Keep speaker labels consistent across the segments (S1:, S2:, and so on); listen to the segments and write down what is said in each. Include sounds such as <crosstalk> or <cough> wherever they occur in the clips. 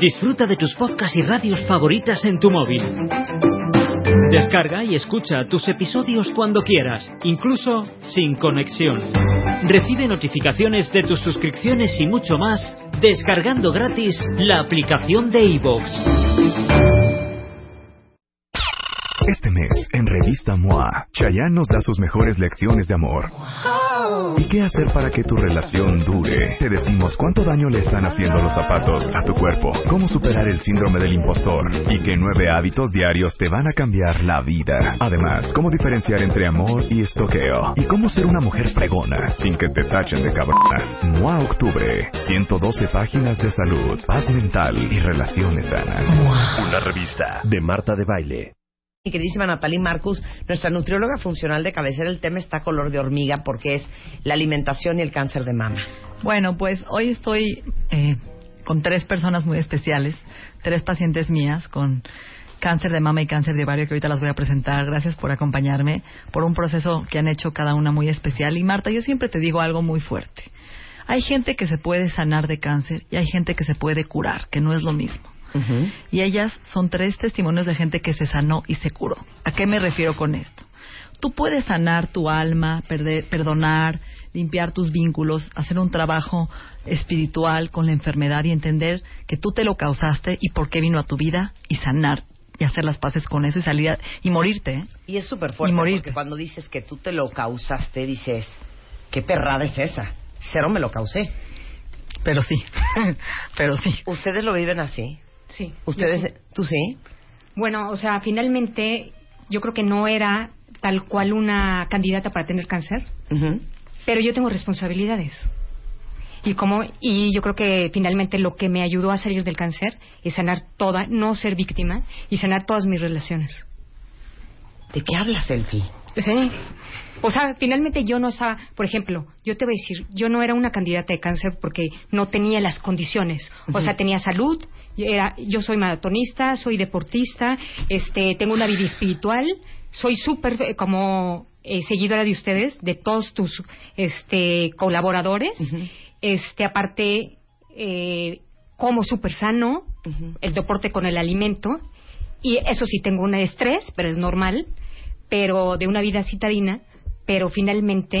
S1: Disfruta de tus podcasts y radios favoritas en tu móvil. Descarga y escucha tus episodios cuando quieras, incluso sin conexión. Recibe notificaciones de tus suscripciones y mucho más descargando gratis la aplicación de iVoox.
S2: Este mes, en Revista MOA, Chayanne nos da sus mejores lecciones de amor. ¿Y qué hacer para que tu relación dure? Te decimos cuánto daño le están haciendo los zapatos a tu cuerpo, cómo superar el síndrome del impostor y qué nueve hábitos diarios te van a cambiar la vida. Además, cómo diferenciar entre amor y estoqueo y cómo ser una mujer fregona sin que te tachen de cabrona. MOA Octubre, 112 páginas de salud, paz mental y relaciones sanas.
S3: Una revista de Marta de Baile.
S4: Mi queridísima Natalie Marcus, nuestra nutrióloga funcional de cabecera, el tema está color de hormiga porque es la alimentación y el cáncer de mama.
S5: Bueno, pues hoy estoy eh, con tres personas muy especiales, tres pacientes mías con cáncer de mama y cáncer de ovario que ahorita las voy a presentar. Gracias por acompañarme, por un proceso que han hecho cada una muy especial. Y Marta, yo siempre te digo algo muy fuerte. Hay gente que se puede sanar de cáncer y hay gente que se puede curar, que no es lo mismo. Y ellas son tres testimonios de gente que se sanó y se curó. ¿A qué me refiero con esto? Tú puedes sanar tu alma, perdonar, limpiar tus vínculos, hacer un trabajo espiritual con la enfermedad y entender que tú te lo causaste y por qué vino a tu vida y sanar y hacer las paces con eso y salir y morirte. ¿eh?
S4: Y es súper fuerte porque cuando dices que tú te lo causaste, dices, ¿qué perrada es esa? Cero me lo causé.
S5: Pero sí, <laughs> pero sí.
S4: ¿Ustedes lo viven así?
S6: Sí.
S4: ¿Ustedes, tú sí?
S6: Bueno, o sea, finalmente yo creo que no era tal cual una candidata para tener cáncer, pero yo tengo responsabilidades. Y como y yo creo que finalmente lo que me ayudó a salir del cáncer es sanar toda, no ser víctima y sanar todas mis relaciones.
S4: ¿De qué hablas, Elfie?
S6: Sí. O sea, finalmente yo no estaba, por ejemplo, yo te voy a decir, yo no era una candidata de cáncer porque no tenía las condiciones. O sea, tenía salud, era, yo soy maratonista, soy deportista, este, tengo una vida espiritual, soy súper eh, como eh, seguidora de ustedes, de todos tus este, colaboradores. Este, aparte, eh, como súper sano, el deporte con el alimento. Y eso sí, tengo un estrés, pero es normal, pero de una vida citadina, pero finalmente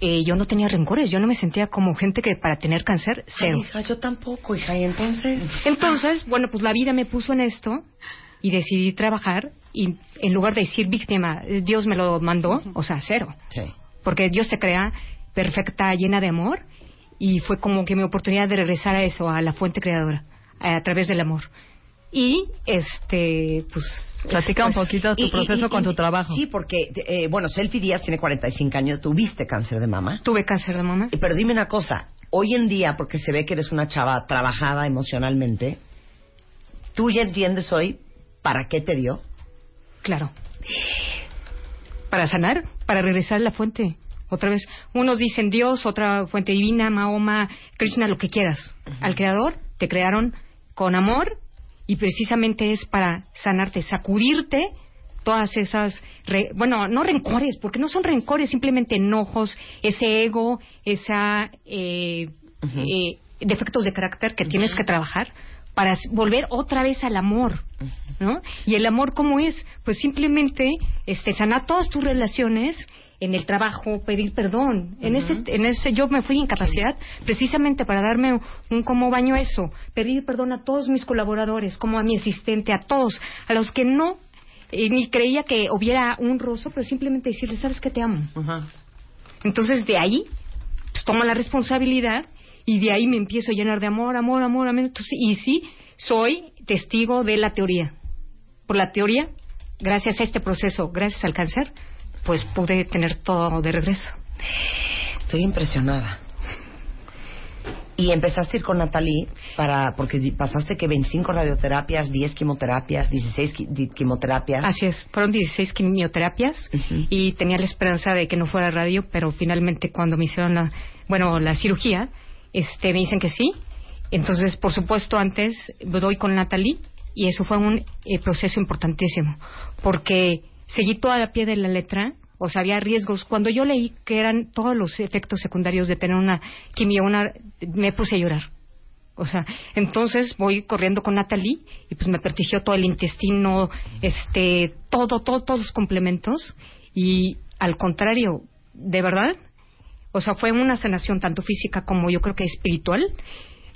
S6: eh, yo no tenía rencores, yo no me sentía como gente que para tener cáncer, cero.
S4: hija, yo tampoco, hija, y entonces...
S6: Entonces, bueno, pues la vida me puso en esto y decidí trabajar y en lugar de decir víctima, Dios me lo mandó, o sea, cero.
S4: Sí.
S6: Porque Dios te crea perfecta, llena de amor y fue como que mi oportunidad de regresar a eso, a la fuente creadora, a través del amor. Y, este, pues...
S5: Platica un
S6: pues,
S5: poquito tu proceso con tu trabajo.
S4: Sí, porque, eh, bueno, Selfie Díaz tiene 45 años. ¿Tuviste cáncer de mama?
S6: Tuve cáncer de mama.
S4: Pero dime una cosa. Hoy en día, porque se ve que eres una chava trabajada emocionalmente, ¿tú ya entiendes hoy para qué te dio?
S6: Claro. Para sanar, para regresar a la fuente. Otra vez, unos dicen Dios, otra fuente divina, Mahoma, Krishna, lo que quieras. Al Creador te crearon con amor y precisamente es para sanarte, sacudirte todas esas, bueno, no rencores, porque no son rencores, simplemente enojos, ese ego, esa eh, eh, defectos de carácter que tienes que trabajar para volver otra vez al amor, ¿no? Y el amor cómo es, pues simplemente este sanar todas tus relaciones en el trabajo, pedir perdón. En ese en ese yo me fui en capacidad precisamente para darme un, como baño eso, pedir perdón a todos mis colaboradores, como a mi asistente, a todos, a los que no eh, ni creía que hubiera un roso, pero simplemente decirles, "¿Sabes que te amo?" Entonces de ahí pues, tomo la responsabilidad y de ahí me empiezo a llenar de amor, amor, amor, amor. y sí, soy testigo de la teoría. Por la teoría, gracias a este proceso, gracias al cáncer, pues pude tener todo de regreso.
S4: Estoy impresionada. Y empezaste a ir con Natalie para, porque pasaste que 25 radioterapias, 10 quimioterapias, 16 quimioterapias.
S6: Así es, fueron 16 quimioterapias y tenía la esperanza de que no fuera radio, pero finalmente cuando me hicieron la, bueno, la cirugía, este, me dicen que sí. Entonces, por supuesto, antes doy con Natalie y eso fue un eh, proceso importantísimo, porque seguí toda la pie de la letra, o sea, había riesgos. Cuando yo leí que eran todos los efectos secundarios de tener una quimio, una, me puse a llorar. O sea, entonces voy corriendo con Natalie y pues me pertigió todo el intestino, este, todo, todo, todos los complementos y al contrario, de verdad, o sea, fue una sanación tanto física como yo creo que espiritual.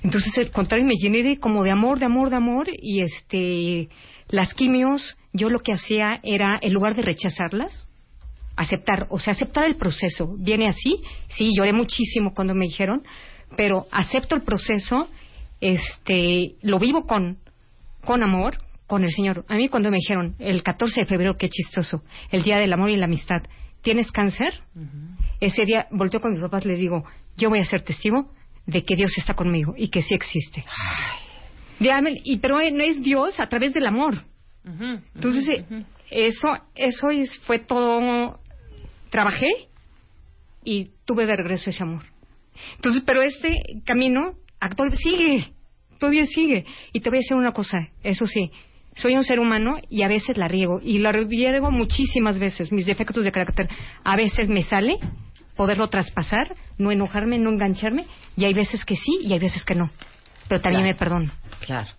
S6: Entonces, al contrario, me llené de como de amor, de amor, de amor y este, las quimios, yo lo que hacía era, en lugar de rechazarlas, aceptar, o sea, aceptar el proceso. Viene así, sí, lloré muchísimo cuando me dijeron, pero acepto el proceso, este, lo vivo con, con amor, con el Señor. A mí cuando me dijeron, el 14 de febrero, qué chistoso, el Día del Amor y la Amistad, ¿tienes cáncer? Ese día volteo con mis papás, les digo, yo voy a ser testigo de que Dios está conmigo y que sí existe. y, pero no es Dios a través del amor. Entonces, eh, eso, eso es, fue todo. Trabajé y tuve de regreso ese amor. Entonces, pero este camino actual sigue, todavía sigue. Y te voy a decir una cosa, eso sí, soy un ser humano y a veces la riego. Y la riego muchísimas veces, mis defectos de carácter. A veces me sale poderlo traspasar, no enojarme, no engancharme, y hay veces que sí y hay veces que no. Pero también me perdono.
S4: Claro.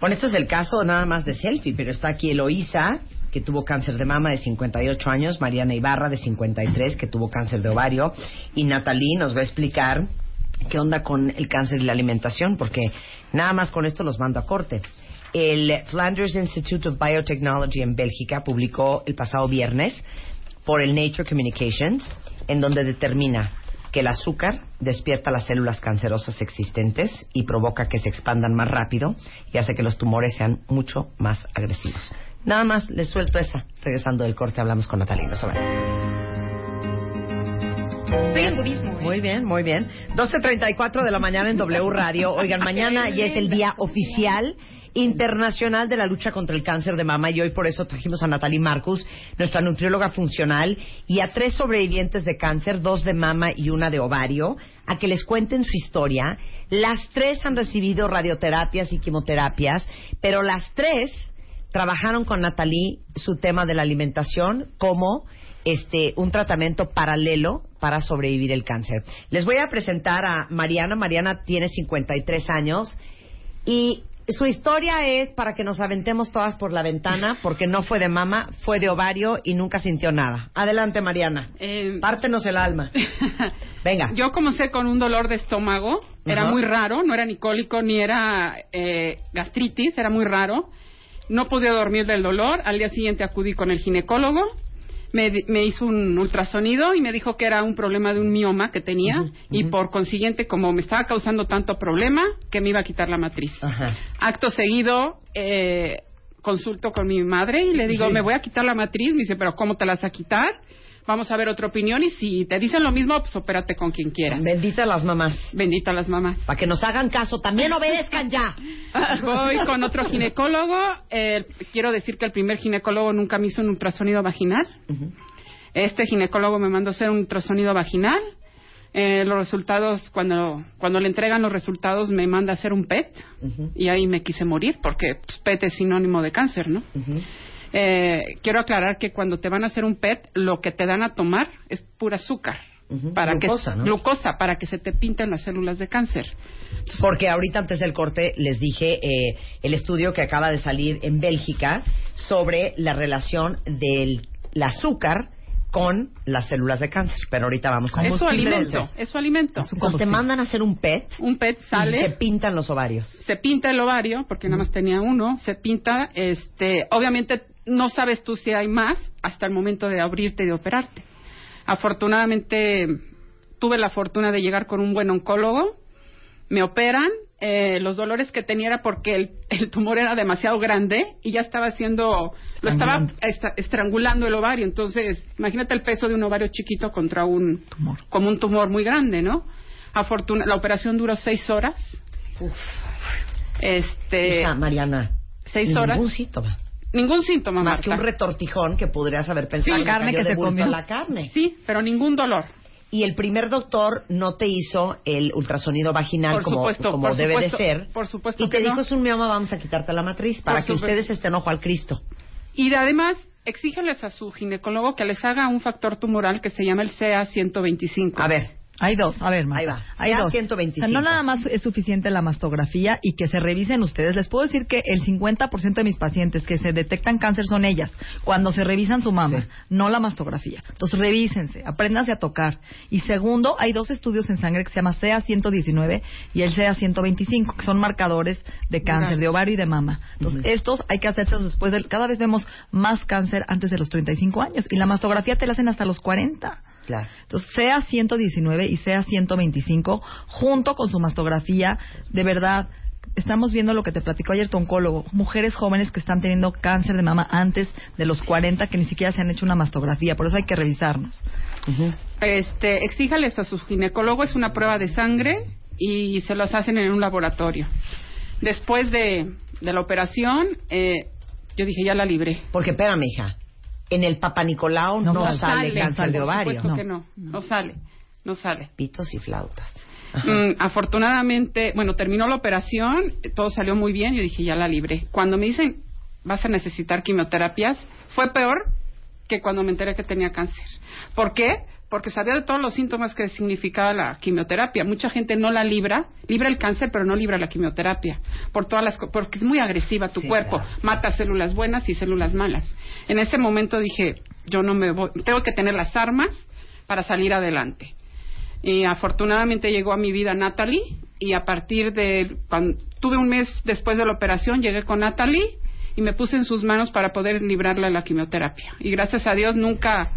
S4: Bueno, este es el caso nada más de selfie, pero está aquí Eloísa, que tuvo cáncer de mama de 58 años, Mariana Ibarra de 53, que tuvo cáncer de ovario, y Natalie nos va a explicar qué onda con el cáncer y la alimentación, porque nada más con esto los mando a corte. El Flanders Institute of Biotechnology en Bélgica publicó el pasado viernes por el Nature Communications, en donde determina que el azúcar despierta las células cancerosas existentes y provoca que se expandan más rápido y hace que los tumores sean mucho más agresivos. Nada más les suelto esa. Regresando del corte hablamos con Natalia.
S6: ¿eh?
S4: Muy bien, muy bien. 12.34 de la mañana en W Radio. Oigan, mañana ya es el día oficial internacional de la lucha contra el cáncer de mama y hoy por eso trajimos a Natalie Marcus, nuestra nutrióloga funcional, y a tres sobrevivientes de cáncer, dos de mama y una de ovario, a que les cuenten su historia. Las tres han recibido radioterapias y quimioterapias, pero las tres trabajaron con Natalie su tema de la alimentación como este un tratamiento paralelo para sobrevivir el cáncer. Les voy a presentar a Mariana. Mariana tiene 53 años y su historia es para que nos aventemos todas por la ventana, porque no fue de mama, fue de ovario y nunca sintió nada. Adelante, Mariana. Eh, Pártenos el alma. <laughs> Venga.
S7: Yo comencé con un dolor de estómago. Era muy raro, no era ni cólico ni era eh, gastritis, era muy raro. No podía dormir del dolor. Al día siguiente acudí con el ginecólogo me, hizo un ultrasonido y me dijo que era un problema de un mioma que tenía y por consiguiente, como me estaba causando tanto problema, que me iba a quitar la matriz. Acto seguido, eh, consulto con mi madre y le digo, me voy a quitar la matriz. Me dice, pero ¿cómo te la vas a quitar? Vamos a ver otra opinión y si te dicen lo mismo, pues opérate con quien quieras.
S4: Bendita las mamás.
S7: Bendita las mamás.
S4: Para que nos hagan caso, también <laughs> obedezcan ya.
S7: Voy con otro ginecólogo. Eh, quiero decir que el primer ginecólogo nunca me hizo un ultrasonido vaginal. Este ginecólogo me mandó hacer un ultrasonido vaginal. Eh, los resultados, cuando, cuando le entregan los resultados, me manda a hacer un PET. Y ahí me quise morir, porque pues, PET es sinónimo de cáncer, ¿no? Eh, quiero aclarar que cuando te van a hacer un PET, lo que te dan a tomar es pura azúcar. Para
S4: glucosa,
S7: que,
S4: ¿no?
S7: Glucosa, para que se te pinten las células de cáncer.
S4: Porque ahorita antes del corte les dije eh, el estudio que acaba de salir en Bélgica sobre la relación del azúcar con las células de cáncer. Pero ahorita vamos a
S7: Es su alimento, es su alimento.
S4: Entonces te mandan a hacer un PET.
S7: Un PET sale.
S4: Y se pintan los ovarios.
S7: Se pinta el ovario, porque nada más tenía uno. Se pinta, este, obviamente no sabes tú si hay más hasta el momento de abrirte y de operarte. Afortunadamente tuve la fortuna de llegar con un buen oncólogo, me operan, eh, los dolores que tenía era porque el, tumor era demasiado grande y ya estaba haciendo, lo estaba estrangulando el ovario. Entonces, imagínate el peso de un ovario chiquito contra un tumor, como un tumor muy grande, ¿no? Afortuna, la operación duró seis horas. Uf. Este.
S4: Mariana.
S7: Seis horas. Ningún síntoma,
S4: Más que un retortijón que podrías haber pensado
S7: la carne que se comió.
S4: la carne.
S7: Sí, pero ningún dolor.
S4: Y el primer doctor no te hizo el ultrasonido vaginal como, como debe de ser.
S7: Por supuesto.
S4: Y te dijo es un mioma, vamos a quitarte la matriz para que ustedes estén ojo al Cristo.
S7: Y además, exígeles a su ginecólogo que les haga un factor tumoral que se llama el CA125.
S4: A ver,
S5: Hay dos, a ver, Marta.
S4: Ahí va.
S5: Hay dos.
S4: 125.
S5: O sea, no nada más es suficiente la mastografía y que se revisen ustedes. Les puedo decir que el 50% de mis pacientes que se detectan cáncer son ellas, cuando se revisan su mama,
S4: Sí.
S5: no la mastografía. Entonces, revísense, apréndanse a tocar. Y segundo, hay dos estudios en sangre que se llama CA119 y el CA125, que son marcadores de cáncer de ovario y de mama. Entonces, estos hay que hacerse después del... Cada vez vemos más cáncer antes de los 35 años y la mastografía te la hacen hasta los 40.
S4: Claro.
S5: Entonces, sea 119 y sea 125, junto con su mastografía, de verdad, estamos viendo lo que te platicó ayer tu oncólogo, mujeres jóvenes que están teniendo cáncer de mama antes de los 40 que ni siquiera se han hecho una mastografía, por eso hay que revisarnos.
S7: Este, exíjales a su ginecólogo, es una prueba de sangre y se los hacen en un laboratorio. Después de, de la operación, eh, yo dije, ya la libré.
S4: Porque, espérame, hija. En el Papa Nicolau no,
S5: No
S4: sale,
S5: sale,
S4: cáncer de
S7: por
S4: ovario.
S7: supuesto que no, no sale, no sale.
S4: Pitos y flautas.
S7: Mm, afortunadamente, bueno, terminó la operación, todo salió muy bien, yo dije, ya la libré. Cuando me dicen, vas a necesitar quimioterapias, fue peor que cuando me enteré que tenía cáncer. ¿Por qué? Porque sabía de todos los síntomas que significaba la quimioterapia. Mucha gente no la libra, libra el cáncer, pero no libra la quimioterapia, por todas las, porque es muy agresiva tu
S4: Sí,
S7: cuerpo,
S4: claro.
S7: mata células buenas y células malas. En ese momento dije, yo no me voy, tengo que tener las armas para salir adelante. Y afortunadamente llegó a mi vida Natalie y a partir de cuando tuve un mes después de la operación llegué con Natalie y me puse en sus manos para poder librarla de la quimioterapia. Y gracias a Dios nunca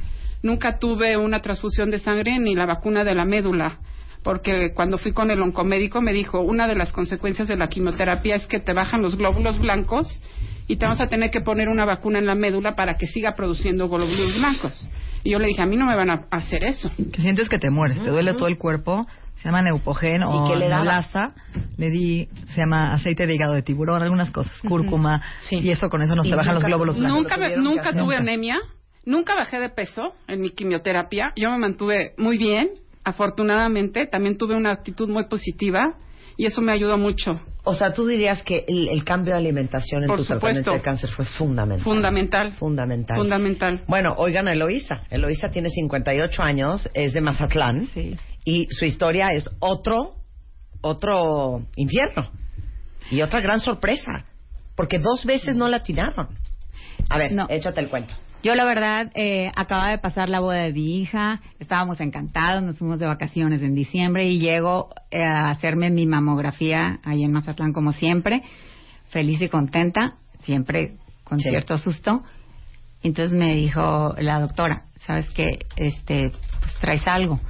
S7: nunca tuve una transfusión de sangre ni la vacuna de la médula. Porque cuando fui con el oncomédico me dijo, una de las consecuencias de la quimioterapia es que te bajan los glóbulos blancos y te vas a tener que poner una vacuna en la médula para que siga produciendo glóbulos blancos. Y yo le dije, a mí no me van a hacer eso.
S5: Que sientes que te mueres, te duele todo el cuerpo, se llama neupogen o
S4: le
S5: neulasa, le di, se llama aceite de hígado de tiburón, algunas cosas, cúrcuma,
S6: Sí.
S5: y eso con eso nos
S4: Y
S5: te bajan los
S4: nunca-
S5: glóbulos blancos.
S7: Nunca, me- nunca tuve
S5: Nunca.
S7: anemia, nunca bajé de peso en mi quimioterapia. Yo me mantuve muy bien, afortunadamente. También tuve una actitud muy positiva y eso me ayudó mucho.
S4: O sea, tú dirías que el, el cambio de alimentación en
S7: Por
S4: tu tratamiento
S7: supuesto.
S4: de cáncer fue fundamental.
S7: Fundamental.
S4: Fundamental.
S7: Fundamental.
S4: Bueno, oigan a Eloísa. Eloísa tiene 58 años, es de Mazatlán.
S5: Sí.
S4: Y su historia es otro, otro infierno. Y otra gran sorpresa. Porque dos veces no la atinaron. A ver,
S8: No.
S4: échate el cuento.
S8: Yo la verdad eh, acababa de pasar la boda de mi hija, estábamos encantados, nos fuimos de vacaciones en diciembre y llego eh, a hacerme mi mamografía ahí en Mazatlán como siempre, feliz y contenta, siempre con
S4: Sí.
S8: cierto susto. Entonces me dijo la doctora, ¿sabes qué? Este, pues traes algo.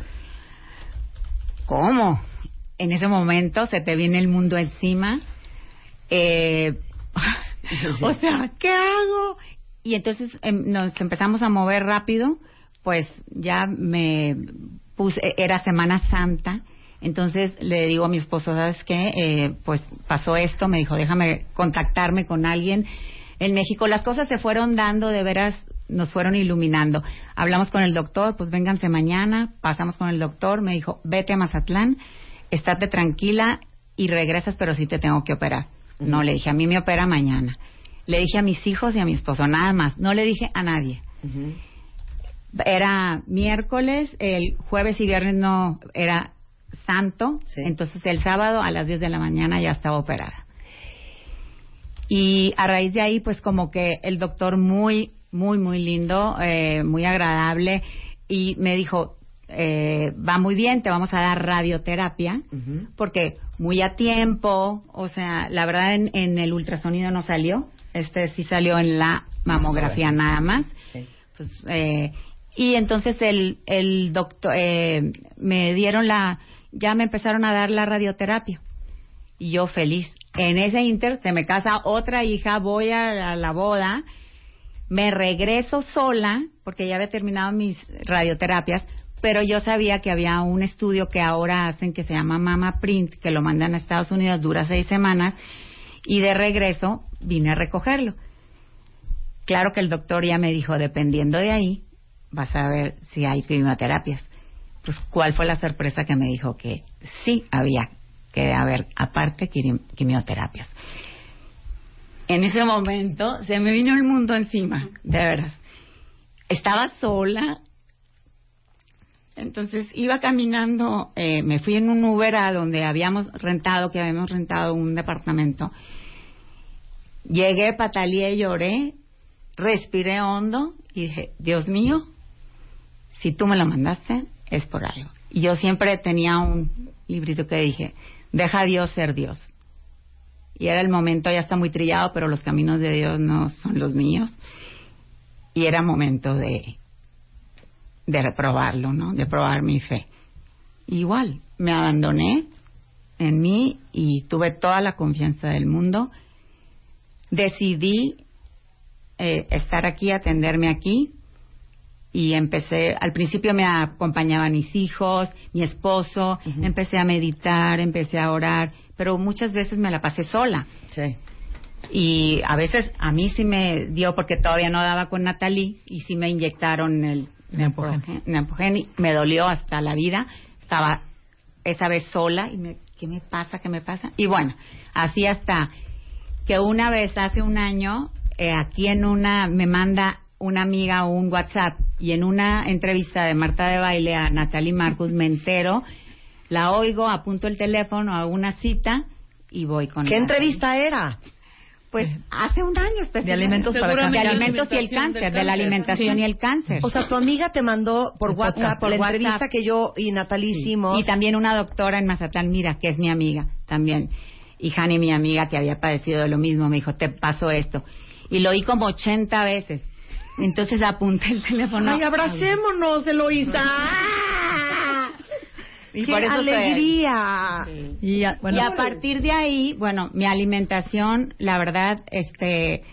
S8: ¿Cómo? En ese momento se te viene el mundo encima. Eh, <laughs> o sea, ¿qué hago? Y entonces em, nos empezamos a mover rápido, pues ya me puse, era Semana Santa, entonces le digo a mi esposo, ¿sabes qué? Eh, pues pasó esto, me dijo, déjame contactarme con alguien en México. Las cosas se fueron dando, de veras, nos fueron iluminando. Hablamos con el doctor, pues vénganse mañana, pasamos con el doctor, me dijo, vete a Mazatlán, estate tranquila y regresas, pero sí te tengo que operar. No, le dije, a mí me opera mañana. Le dije a mis hijos y a mi esposo, nada más. No le dije a nadie. Era miércoles, el jueves y viernes no, era santo.
S4: Sí.
S8: Entonces el sábado a las 10 de la mañana ya estaba operada. Y a raíz de ahí, pues como que el doctor muy, muy, muy lindo, eh, muy agradable, y me dijo, eh, va muy bien, te vamos a dar radioterapia, porque muy a tiempo, o sea, la verdad en, en el ultrasonido no salió, este sí salió en la mamografía nada más.
S4: Sí.
S8: Pues, eh, y entonces el, el doctor, eh, me dieron la, ya me empezaron a dar la radioterapia. Y yo feliz. En ese inter se me casa otra hija, voy a, a la boda, me regreso sola, porque ya había terminado mis radioterapias, pero yo sabía que había un estudio que ahora hacen que se llama Mama Print, que lo mandan a Estados Unidos, dura seis semanas, y de regreso vine a recogerlo. Claro que el doctor ya me dijo, dependiendo de ahí, vas a ver si hay quimioterapias. Pues, ¿cuál fue la sorpresa que me dijo que sí había que haber, aparte, quimioterapias? En ese momento se me vino el mundo encima, de veras. Estaba sola, Entonces iba caminando, eh, me fui en un Uber a donde habíamos rentado, que habíamos rentado un departamento. Llegué, pataleé, lloré, respiré hondo y dije, Dios mío, si tú me lo mandaste, es por algo. Y yo siempre tenía un librito que dije, deja a Dios ser Dios. Y era el momento, ya está muy trillado, pero los caminos de Dios no son los míos. Y era momento de, de reprobarlo, ¿no? De probar mi fe. Igual, me abandoné en mí y tuve toda la confianza del mundo. Decidí eh, estar aquí, atenderme aquí y empecé, al principio me acompañaban mis hijos, mi esposo, empecé a meditar, empecé a orar, pero muchas veces me la pasé sola.
S4: Sí.
S8: Y a veces a mí sí me dio porque todavía no daba con Natalie y sí me inyectaron el Neopogen y me dolió hasta la vida. Estaba esa vez sola y me, ¿qué me pasa? ¿Qué me pasa? Y bueno, así hasta que una vez hace un año, eh, aquí en una, me manda una amiga un WhatsApp y en una entrevista de Marta de Baile a Natalie Marcus me entero, la oigo, apunto el teléfono, a una cita y voy con
S4: ¿Qué entrevista era?
S8: Pues hace un año
S5: de alimentos para
S8: cáncer. De alimentos y el cáncer, de la alimentación y el cáncer.
S4: O sea, tu amiga te mandó por WhatsApp por la entrevista que yo y Natalie hicimos.
S8: Y también una doctora en Mazatlán, mira, que es mi amiga también. Y Jani, mi amiga, que había padecido de lo mismo, me dijo, te pasó esto. Y lo oí como 80 veces. Entonces apunté el teléfono.
S4: Ay, abracémonos, Eloisa. Y ¡Qué alegría!
S8: Y, a, y a partir de ahí, bueno, mi alimentación, la verdad, este,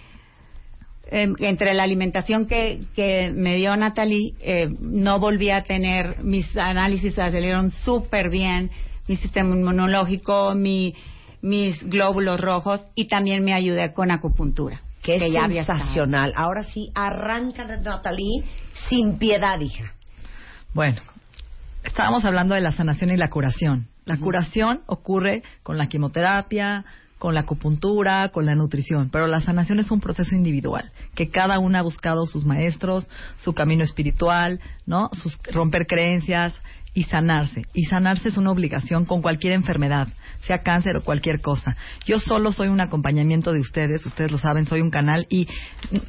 S8: eh, entre la alimentación que, que me dio Natalie, eh, no volví a tener, mis análisis salieron súper bien, mi sistema inmunológico, mi, mis glóbulos rojos y también me ayudé con acupuntura.
S4: Que, es sensacional. Ahora sí, arranca Natalie sin piedad, hija.
S5: Bueno, estábamos hablando de la sanación y la curación. La curación ocurre con la quimioterapia, con la acupuntura, con la nutrición, pero la sanación es un proceso individual, que cada una ha buscado sus maestros, su camino espiritual, ¿no? Sus romper creencias, y sanarse. Y sanarse es una obligación con cualquier enfermedad, sea cáncer o cualquier cosa. Yo solo soy un acompañamiento de ustedes, ustedes lo saben, soy un canal y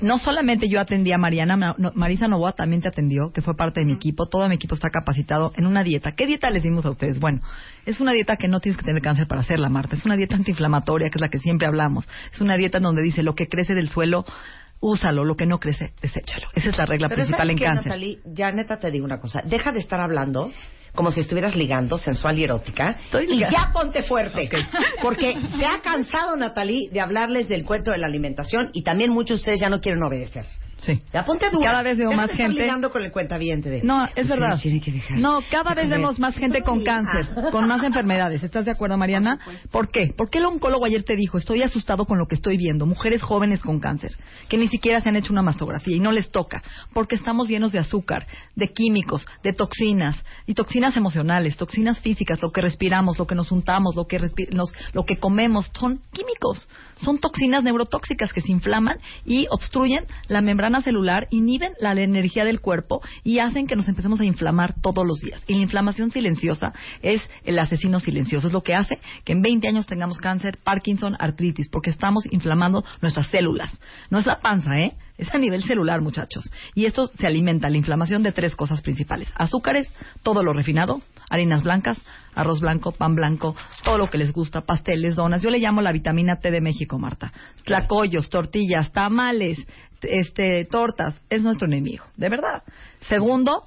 S5: no solamente yo atendí a Mariana, Marisa Novoa también te atendió, que fue parte de mi equipo, todo mi equipo está capacitado en una dieta. ¿Qué dieta les dimos a ustedes? Bueno, es una dieta que no tienes que tener cáncer para hacerla, Marta. Es una dieta antiinflamatoria, que es la que siempre hablamos. Es una dieta donde dice lo que crece del suelo úsalo, lo que no crece, deséchalo. Esa es la regla principal en cáncer.
S4: Natalie, ya neta te digo una cosa, deja de estar hablando como si estuvieras ligando, sensual y erótica. y ya ponte fuerte. <laughs> Porque se ha cansado Natalie de hablarles del cuento de la alimentación y también muchos de ustedes ya no quieren obedecer.
S5: Sí.
S4: Ya ponte dura.
S5: Cada vez veo más gente.
S4: ligando con el cuentaviente de.
S5: No, es verdad. no, cada vez vemos más gente con cáncer, con más enfermedades. ¿Estás de acuerdo, Mariana? Por, qué? Porque el oncólogo ayer te dijo, estoy asustado con lo que estoy viendo. Mujeres jóvenes con cáncer, que ni siquiera se han hecho una mastografía y no les toca. Porque estamos llenos de azúcar, de químicos, de toxinas. Y toxinas emocionales, toxinas físicas, lo que respiramos, lo que nos untamos, lo que, nos, lo que comemos. Son químicos. Son toxinas neurotóxicas que se inflaman y obstruyen la membrana celular inhiben la energía del cuerpo y hacen que nos empecemos a inflamar todos los días. Y la inflamación silenciosa es el asesino silencioso. Es lo que hace que en 20 años tengamos cáncer, Parkinson, artritis, porque estamos inflamando nuestras células. No es la panza, ¿eh? Es a nivel celular, muchachos. Y esto se alimenta, la inflamación, de tres cosas principales. Azúcares, todo lo refinado, harinas blancas, arroz blanco, pan blanco, todo lo que les gusta, pasteles, donas. Yo le llamo la vitamina T de México, Marta. Tlacoyos, tortillas, tamales, este, tortas. Es nuestro enemigo, de verdad. Segundo,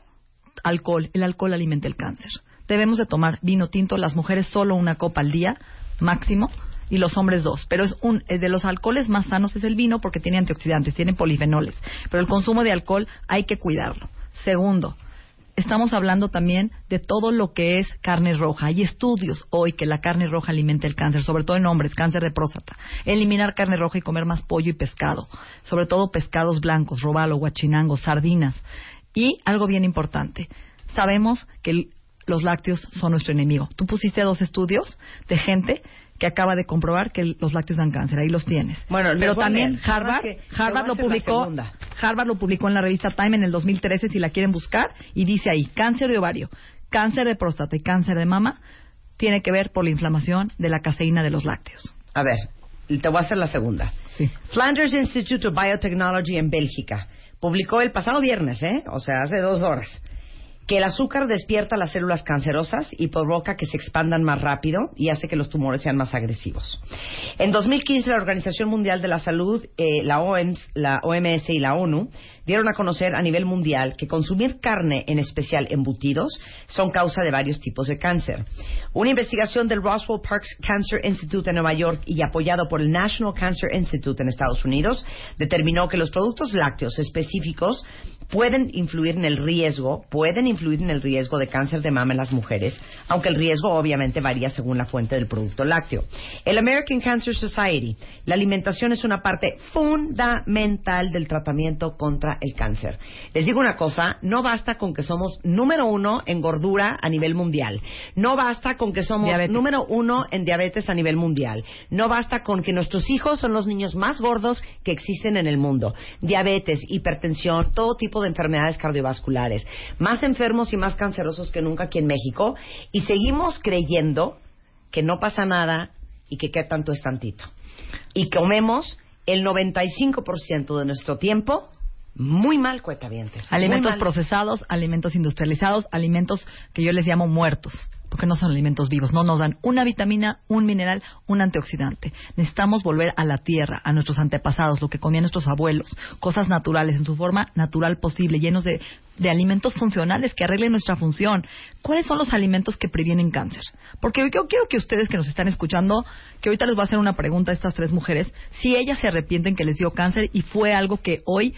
S5: alcohol. El alcohol alimenta el cáncer. Debemos de tomar vino tinto, las mujeres solo una copa al día, máximo y los hombres dos. Pero es un de los alcoholes más sanos es el vino porque tiene antioxidantes, tiene polifenoles. Pero el consumo de alcohol hay que cuidarlo. Segundo, estamos hablando también de todo lo que es carne roja. Hay estudios hoy que la carne roja alimenta el cáncer, sobre todo en hombres, cáncer de próstata. Eliminar carne roja y comer más pollo y pescado, sobre todo pescados blancos, robalo, guachinango, sardinas. Y algo bien importante, sabemos que los lácteos son nuestro enemigo. Tú pusiste dos estudios de gente que acaba de comprobar que los lácteos dan cáncer. Ahí los tienes.
S4: Bueno,
S5: pero también Harvard, Harvard lo publicó. Harvard lo publicó en la revista Time en el 2013 si la quieren buscar y dice ahí, cáncer de ovario, cáncer de próstata y cáncer de mama tiene que ver por la inflamación de la caseína de los lácteos.
S4: A ver, te voy a hacer la segunda.
S5: Sí.
S4: Flanders Institute of Biotechnology en Bélgica publicó el pasado viernes, ¿eh? o sea, hace dos horas, que el azúcar despierta las células cancerosas y provoca que se expandan más rápido y hace que los tumores sean más agresivos. En 2015, la Organización Mundial de la Salud, eh, la, OMS, la OMS y la ONU dieron a conocer a nivel mundial que consumir carne, en especial embutidos, son causa de varios tipos de cáncer. Una investigación del Roswell Parks Cancer Institute en Nueva York y apoyado por el National Cancer Institute en Estados Unidos determinó que los productos lácteos específicos pueden influir en el riesgo, pueden influir en el riesgo de cáncer de mama en las mujeres, aunque el riesgo obviamente varía según la fuente del producto lácteo. El American Cancer Society, la alimentación es una parte fundamental del tratamiento contra el cáncer. Les digo una cosa, no basta con que somos número uno en gordura a nivel mundial, no basta con que somos
S5: Diabetes.
S4: número uno en diabetes a nivel mundial, no basta con que nuestros hijos son los niños más gordos que existen en el mundo, diabetes, hipertensión, todo tipo de enfermedades cardiovasculares, más enfermos y más cancerosos que nunca aquí en México, y seguimos creyendo que no pasa nada y que qué tanto es tantito. Y comemos el 95% de nuestro tiempo muy mal, cuetavientes. muy
S5: Alimentos
S4: mal.
S5: procesados, alimentos industrializados, alimentos que yo les llamo muertos, porque no son alimentos vivos, no nos dan una vitamina, un mineral, un antioxidante. Necesitamos volver a la tierra, a nuestros antepasados, lo que comían nuestros abuelos, cosas naturales, en su forma natural posible, llenos de, de alimentos funcionales que arreglen nuestra función. ¿Cuáles son los alimentos que previenen cáncer? Porque yo quiero que ustedes que nos están escuchando, que ahorita les voy a hacer una pregunta a estas tres mujeres, si ellas se arrepienten que les dio cáncer y fue algo que hoy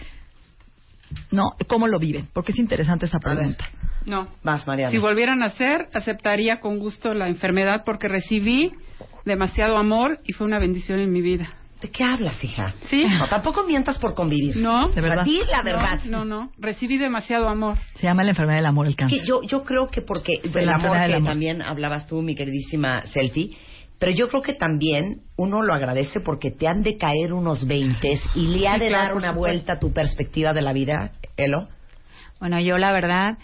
S5: no, ¿cómo lo viven? Porque es interesante esa pregunta.
S7: No.
S4: Vas, Mariana.
S7: Si volvieran a hacer, aceptaría con gusto la enfermedad porque recibí demasiado amor y fue una bendición en mi vida.
S4: ¿De qué hablas, hija?
S7: Sí.
S4: No, tampoco mientas por convivir.
S7: No.
S5: De verdad.
S4: di la verdad.
S7: No, no, no. Recibí demasiado amor.
S5: Se llama la enfermedad del amor, el cáncer.
S4: que yo, yo creo que porque el
S5: la
S4: amor que
S5: amor.
S4: también hablabas tú, mi queridísima Selfie, pero yo creo que también uno lo agradece porque te han de caer unos 20 y le ha
S7: Sí,
S4: de
S7: claro,
S4: dar una
S7: supuesto.
S4: vuelta a tu perspectiva de la vida, Elo.
S8: Bueno, yo la verdad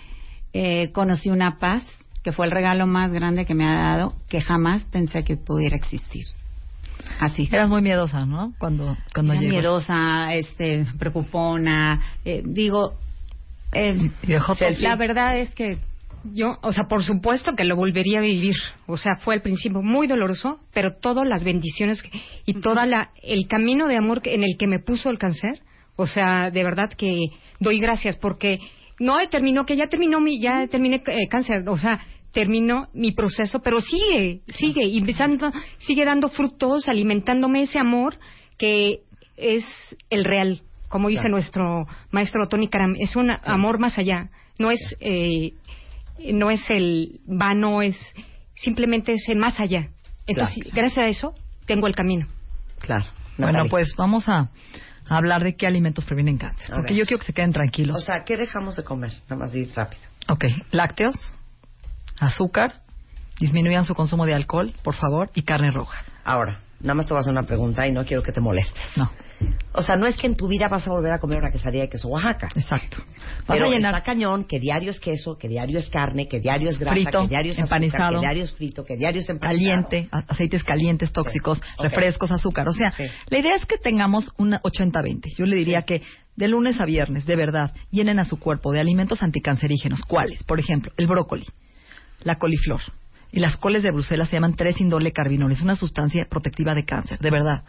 S8: eh, conocí una paz que fue el regalo más grande que me ha dado, que jamás pensé que pudiera existir. Así.
S5: Eras muy miedosa, ¿no? Cuando, cuando
S8: Era miedosa, este, preocupona. eh, digo, eh,
S5: todo.
S8: la verdad es que
S6: Yo, o sea, por supuesto que lo volvería a vivir. O sea, fue al principio muy doloroso, pero todas las bendiciones y toda la el camino de amor que- en el que me puso el cáncer, o sea, de verdad que doy gracias porque no terminó que ya terminó mi ya terminé eh, cáncer, o sea, terminó mi proceso, pero sigue, sigue y empezando, sigue dando frutos, alimentándome ese amor que es el real, como dice
S4: Claro.
S6: nuestro maestro Tony Karam, es un amor más allá, no es eh, no es el vano, es simplemente es el más allá. Entonces,
S4: Claro.
S6: gracias a eso, tengo el camino.
S4: Claro.
S5: Bueno, pues vamos a, a hablar de qué alimentos previenen cáncer.
S4: A
S5: Porque
S4: ver.
S5: yo quiero que se queden tranquilos.
S4: O sea, ¿qué dejamos de comer? Nada más dir rápido.
S5: ok, lácteos, azúcar, disminuyan su consumo de alcohol, por favor, y carne roja.
S4: Ahora, nada más te voy a hacer una pregunta y no quiero que te molestes.
S5: No,
S4: O sea, no es que en tu vida vas a volver a comer una quesadilla de queso Oaxaca.
S5: exacto. Vas
S4: Pero
S5: a llenar
S4: está cañón que diario es queso, que diario es carne, que diario es grasa,
S5: Frito,
S4: que diario es azúcar,
S5: empanizado.
S4: que diario es frito, que diario es empanizado.
S5: caliente, aceites calientes tóxicos, refrescos, azúcar. O sea,
S4: Sí.
S5: la idea es que tengamos una 80-20. Yo le diría que de lunes a viernes, de verdad, llenen a su cuerpo de alimentos anticancerígenos. ¿Cuáles? Por ejemplo, el brócoli, la coliflor. Y las coles de Bruselas se llaman 3 indole carbinoles, una sustancia protectiva de cáncer, de verdad.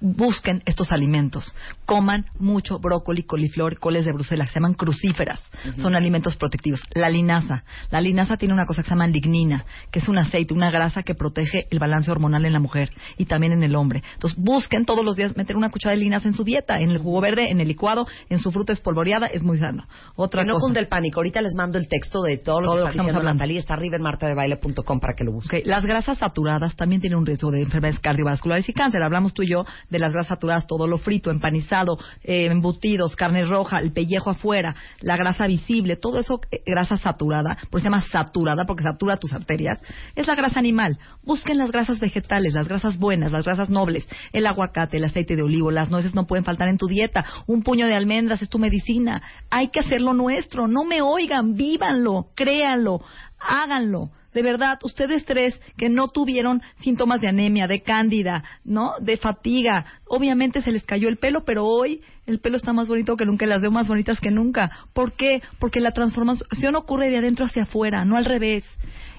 S5: Busquen estos alimentos. Coman mucho brócoli, coliflor, coles de Bruselas, se llaman crucíferas. Son alimentos protectivos. La linaza. La linaza tiene una cosa que se llama lignina, que es un aceite, una grasa que protege el balance hormonal en la mujer y también en el hombre. Entonces, busquen todos los días meter una cuchara de linaza en su dieta, en el jugo verde, en el licuado, en su fruta espolvoreada, es muy sano. Otra
S4: que no
S5: cosa.
S4: cunde el pánico. Ahorita les mando el texto de todo lo
S5: Todo
S4: que
S5: estamos hablando.
S4: Está arriba en martadebaile.com para que lo busquen.
S5: Ok, Las grasas saturadas también tienen un riesgo de enfermedades cardiovasculares y cáncer. Hablamos tú y yo de las grasas saturadas, todo lo frito, empanizado, eh, embutidos, carne roja, el pellejo afuera, la grasa visible, todo eso, eh, grasa saturada, por eso se llama saturada, porque satura tus arterias, es la grasa animal. Busquen las grasas vegetales, las grasas buenas, las grasas nobles, el aguacate, el aceite de olivo, las nueces no pueden faltar en tu dieta, un puño de almendras es tu medicina. Hay que hacerlo nuestro, no me oigan, vívanlo, créanlo, háganlo. De verdad, ustedes tres que no tuvieron síntomas de anemia, de cándida, ¿no? De fatiga, obviamente se les cayó el pelo, pero hoy el pelo está más bonito que nunca, las veo más bonitas que nunca. ¿Por qué? Porque la transformación ocurre de adentro hacia afuera, no al revés.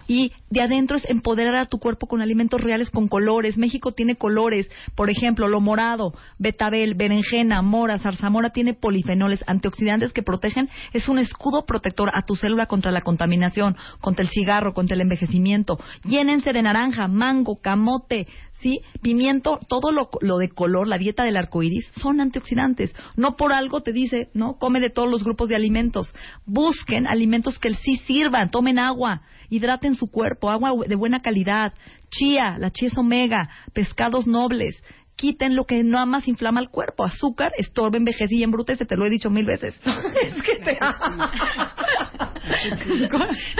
S5: Y de adentro es empoderar a tu cuerpo con alimentos reales, con colores. México tiene colores, por ejemplo, lo morado, betabel, berenjena, mora, zarzamora tiene polifenoles, antioxidantes que protegen. Es un escudo protector a tu célula contra la contaminación, contra el cigarro, contra el envejecimiento. Llénense de naranja, mango, camote, ¿sí? Pimiento, todo lo, lo, de color, la dieta del arco iris, son antioxidantes. No por algo te dice, ¿no? Come de todos los grupos de alimentos. Busquen alimentos que sí sirvan, tomen agua, hidraten su cuerpo, agua de buena calidad, chía, la chía es omega, pescados nobles, quiten lo que nada más inflama el cuerpo. Azúcar, estorba, envejece y embrutece, te lo he dicho mil veces. <laughs> es que te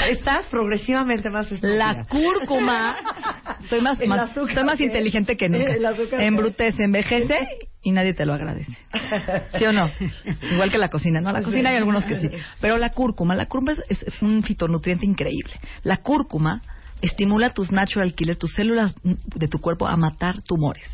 S4: Estás progresivamente más estúpida.
S5: La cúrcuma, estoy más, más estoy más inteligente que nunca. Embrutece, envejece y nadie te lo agradece. ¿Sí o no? Igual que la cocina, ¿no? La cocina hay algunos que sí. Pero la cúrcuma, la cúrcuma es, es un fitonutriente increíble. La cúrcuma estimula tus natural killer, tus células de tu cuerpo a matar tumores.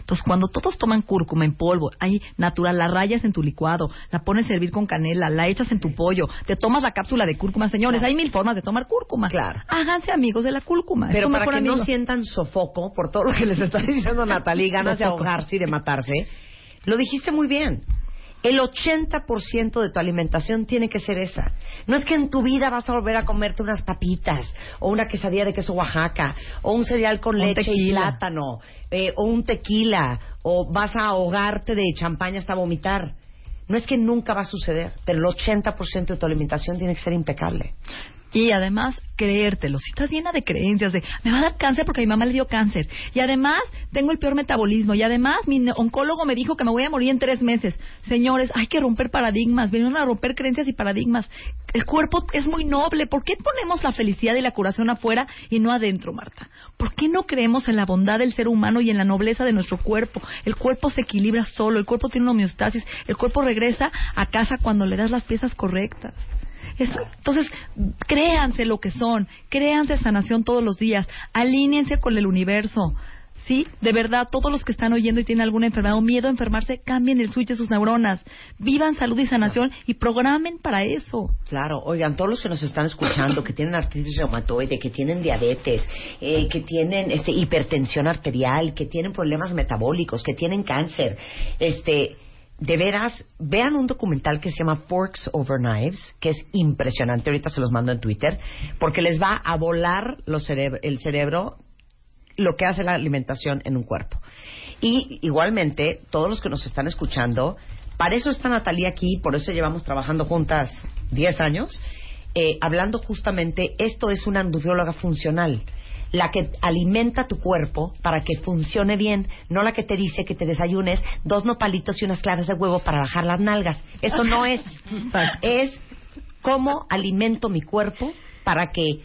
S5: Entonces, cuando todos toman cúrcuma en polvo, ahí natural, la rayas en tu licuado, la pones a servir con canela, la echas en tu pollo, te tomas la cápsula de cúrcuma, señores, hay mil formas de tomar cúrcuma.
S4: Claro.
S5: Háganse amigos de la cúrcuma.
S4: Pero para que no sientan sofoco por todo lo que les está diciendo <laughs> Natalie, ganas de ahogarse y de matarse, lo dijiste muy bien. El 80% de tu alimentación tiene que ser esa. No es que en tu vida vas a volver a comerte unas papitas, o una quesadilla de queso Oaxaca, o un cereal con leche y plátano, eh, o un tequila, o vas a ahogarte de champaña hasta vomitar. No es que nunca va a suceder, pero el 80% de tu alimentación tiene que ser impecable.
S5: Y además, creértelo. Si estás llena de creencias de, me va a dar cáncer porque mi mamá le dio cáncer. Y además, tengo el peor metabolismo. Y además, mi oncólogo me dijo que me voy a morir en tres meses. Señores, hay que romper paradigmas. Vienen a romper creencias y paradigmas. El cuerpo es muy noble. ¿Por qué ponemos la felicidad y la curación afuera y no adentro, Marta? ¿Por qué no creemos en la bondad del ser humano y en la nobleza de nuestro cuerpo? El cuerpo se equilibra solo. El cuerpo tiene una homeostasis. El cuerpo regresa a casa cuando le das las piezas correctas entonces, créanse lo que son, créanse sanación todos los días, alíñense con el universo. Sí, de verdad, todos los que están oyendo y tienen alguna enfermedad o miedo a enfermarse, cambien el switch de sus neuronas, vivan salud y sanación y programen para eso.
S4: Claro, oigan, todos los que nos están escuchando, que tienen artritis reumatoide, que tienen diabetes, eh, que tienen este, hipertensión arterial, que tienen problemas metabólicos, que tienen cáncer, este, de veras, vean un documental que se llama Forks Over Knives, que es impresionante, ahorita se los mando en Twitter, porque les va a volar el cerebro lo que hace la alimentación en un cuerpo. Y igualmente, todos los que nos están escuchando, para eso está Natalia aquí, por eso llevamos trabajando juntas 10 años, eh, hablando justamente, esto es una nutrióloga funcional la que alimenta tu cuerpo para que funcione bien, no la que te dice que te desayunes dos nopalitos y unas claras de huevo para bajar las nalgas. Eso no es. es cómo alimento mi cuerpo para que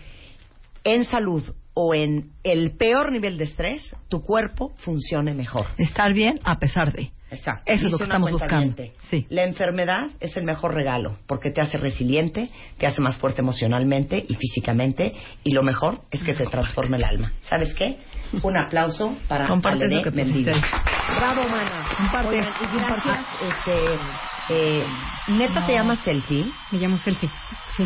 S4: en salud o en el peor nivel de estrés, tu cuerpo funcione mejor.
S5: Estar bien a pesar de.
S4: Exacto.
S5: Eso es lo que estamos buscando. Sí.
S4: La enfermedad es el mejor regalo porque te hace resiliente, te hace más fuerte emocionalmente y físicamente y lo mejor es que te transforma el alma. ¿Sabes qué? Un aplauso para <laughs>
S5: Comparte lo que
S4: Bravo, mana.
S5: Comparte.
S4: gracias. Este, eh, ¿Neta te llamas Selfie?
S6: Me llamo Selfie, sí.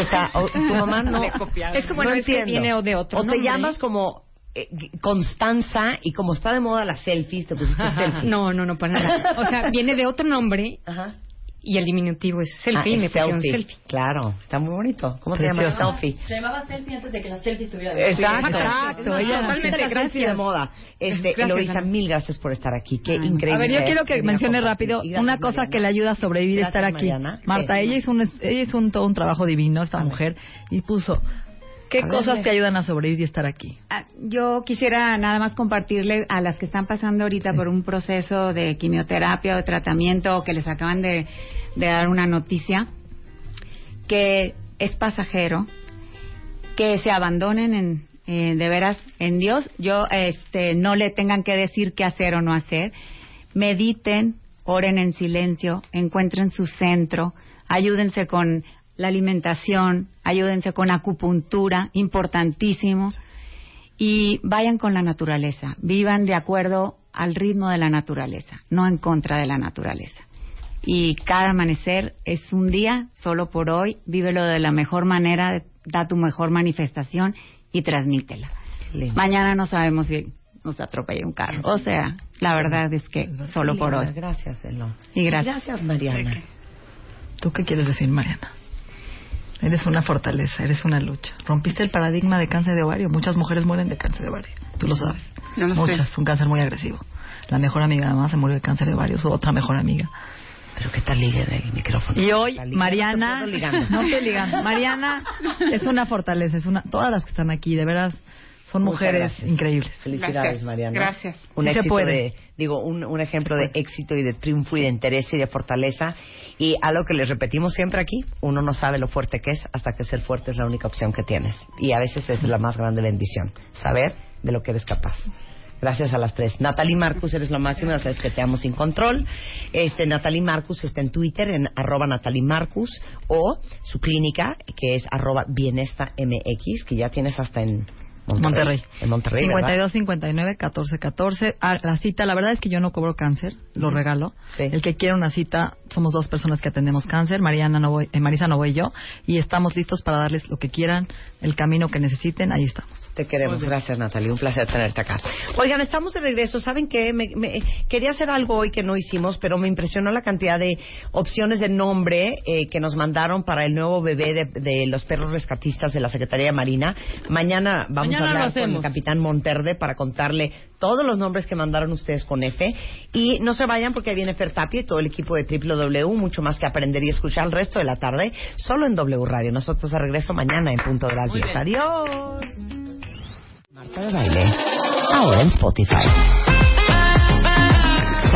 S4: O sea, tu mamá <laughs> no...
S6: es como no es que viene de otro
S4: O te llamas como Constanza y como está de moda las selfies, te pusiste selfie.
S6: No, no, no, para nada. O sea, viene de otro nombre Ajá. y el diminutivo es selfie ah, y me pusieron selfie.
S4: Claro, está muy bonito. ¿Cómo llamas?
S8: Selfie. Se llamaba selfie antes de que la selfie estuviera
S4: de Exacto, exacto. Ella totalmente gracias. de moda. Este, gracias, Eloisa, mil gracias por estar aquí. Qué ah. increíble.
S5: A ver, yo quiero que mencione rápido una cosa que le ayuda a sobrevivir estar aquí. Marta, ella hizo un, ella hizo un, todo un trabajo divino, esta mujer, y puso ¿Qué
S4: A
S5: cosas te ayudan a sobrevivir y estar aquí?
S8: Ah, Yo quisiera nada más compartirle a las que están pasando ahorita por un proceso de quimioterapia o de tratamiento o que les acaban de, de dar una noticia que es pasajero, que se abandonen en, eh, de veras en Dios. Yo este, no le tengan que decir qué hacer o no hacer. Mediten, oren en silencio, encuentren su centro, ayúdense con la alimentación, ayúdense con acupuntura, importantísimo, y vayan con la naturaleza, vivan de acuerdo al ritmo de la naturaleza, no en contra de la naturaleza. Y cada amanecer es un día, solo por hoy, vívelo de la mejor manera, da tu mejor manifestación y transmítela.
S4: Lindo.
S8: Mañana no sabemos si nos atropella un carro. O sea, la verdad es que solo por hoy.
S4: Gracias.
S8: Y gracias.
S4: Gracias, Mariana.
S5: ¿Tú qué quieres decir, Mariana? Eres una fortaleza, eres una lucha. Rompiste el paradigma de cáncer de ovario. Muchas mujeres mueren de cáncer de ovario. Tú lo sabes.
S7: Lo sé.
S5: Muchas. Un cáncer muy agresivo. La mejor amiga además se murió de cáncer de ovario. Su otra mejor amiga.
S4: Pero qué tal ligue del micrófono.
S5: Y hoy,
S4: Está
S5: Mariana, <laughs> no estoy ligando. Mariana es una fortaleza, es una, todas las que están aquí, de veras, son
S4: Muchas
S5: mujeres
S4: gracias.
S5: increíbles.
S4: Felicidades,
S7: Gracias,
S4: Mariana.
S7: gracias.
S4: Un
S5: Sí se
S4: éxito
S5: puede.
S4: de, digo, un, un ejemplo de éxito y de triunfo y de interés y de fortaleza. Y algo que les repetimos siempre aquí, uno no sabe lo fuerte que es hasta que ser fuerte es la única opción que tienes. Y a veces es la más grande bendición, saber de lo que eres capaz. Gracias a las tres. Natalie Marcus, eres lo máximo, ya sabes que te amo sin control. Este, Natalie Marcus está en Twitter, en arroba Natalie Marcus, o su clínica, que es arroba Bienesta MX, que ya tienes hasta en Monterrey.
S5: Monterrey.
S4: En Monterrey, ¿verdad?
S5: 52 59 14 14. Ah, la cita, la verdad es que yo no cobro cáncer, lo regalo.
S4: Sí.
S5: El que quiera una cita, somos dos personas que atendemos cáncer, Mariana Novoy, eh, Marisa Novoy y yo, y estamos listos para darles lo que quieran, el camino que necesiten, ahí estamos.
S4: Te queremos. Gracias, Natalie. Un placer tenerte acá. Oigan, estamos de regreso. ¿Saben qué? Me, me- quería hacer algo hoy que no hicimos, pero me impresionó la cantidad de opciones de nombre eh, que nos mandaron para el nuevo bebé de, de los perros rescatistas de la Secretaría de Marina. Mañana vamos
S6: Mañana lo
S4: con el capitán Monterde para contarle todos los nombres que mandaron ustedes con F. Y no se vayan porque ahí viene Fer Tapia y todo el equipo de WW, mucho más que aprender y escuchar el resto de la tarde, solo en W Radio. Nosotros de regreso mañana en punto de las 10. Adiós. Marta de baile. Ahora en Spotify.